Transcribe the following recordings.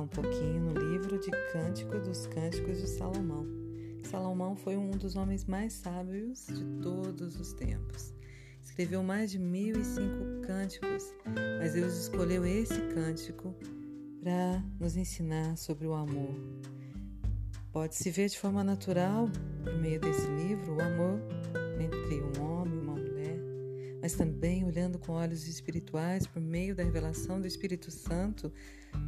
um pouquinho no livro de Cântico dos Cânticos de Salomão. Salomão foi um dos homens mais sábios de todos os tempos. Escreveu mais de mil e cinco cânticos, mas Deus escolheu esse cântico para nos ensinar sobre o amor. Pode-se ver de forma natural, por meio desse livro, o amor entre um homem e uma mas também olhando com olhos espirituais, por meio da revelação do Espírito Santo,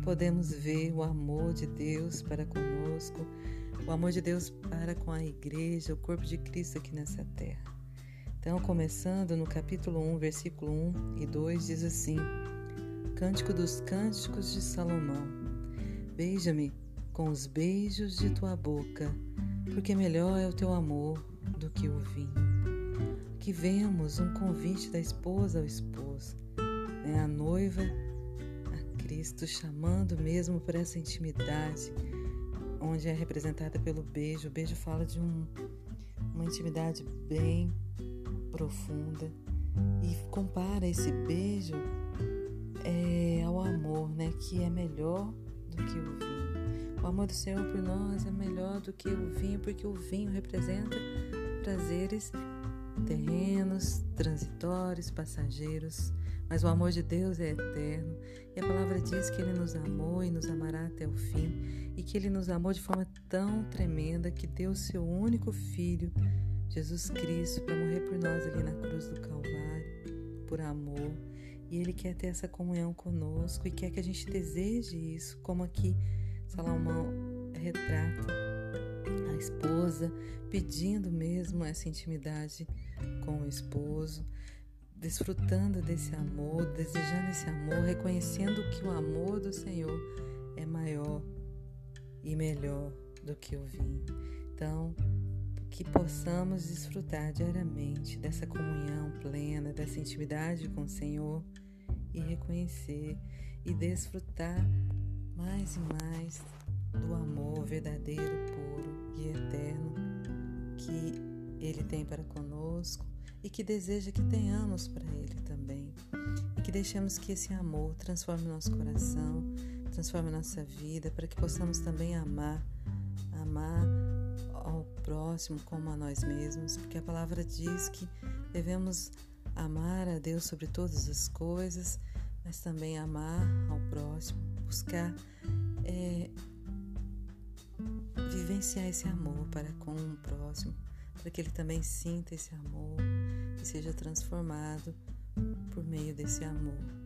podemos ver o amor de Deus para conosco, o amor de Deus para com a igreja, o corpo de Cristo aqui nessa terra. Então, começando no capítulo 1, versículo 1 e 2, diz assim: Cântico dos Cânticos de Salomão. Beija-me com os beijos de tua boca, porque melhor é o teu amor do que o vinho. Que vemos um convite da esposa ao esposo, né? a noiva a Cristo chamando mesmo para essa intimidade, onde é representada pelo beijo. O beijo fala de um, uma intimidade bem profunda e compara esse beijo é, ao amor, né, que é melhor do que o vinho. O amor do Senhor por nós é melhor do que o vinho, porque o vinho representa prazeres terrenos, transitórios, passageiros. Mas o amor de Deus é eterno e a palavra diz que Ele nos amou e nos amará até o fim e que Ele nos amou de forma tão tremenda que deu seu único Filho, Jesus Cristo, para morrer por nós ali na cruz do Calvário, por amor. E Ele quer ter essa comunhão conosco e quer que a gente deseje isso, como aqui Salomão retrata a esposa pedindo mesmo essa intimidade com o esposo, desfrutando desse amor, desejando esse amor, reconhecendo que o amor do Senhor é maior e melhor do que o vinho. Então, que possamos desfrutar diariamente dessa comunhão plena, dessa intimidade com o Senhor e reconhecer e desfrutar mais e mais do amor verdadeiro, puro e eterno que Ele tem para conosco e que deseja que tenhamos para Ele também. E que deixemos que esse amor transforme nosso coração, transforme nossa vida, para que possamos também amar, amar ao próximo como a nós mesmos, porque a palavra diz que devemos amar a Deus sobre todas as coisas, mas também amar ao próximo buscar é, vivenciar esse amor para com o próximo, para que ele também sinta esse amor e seja transformado por meio desse amor.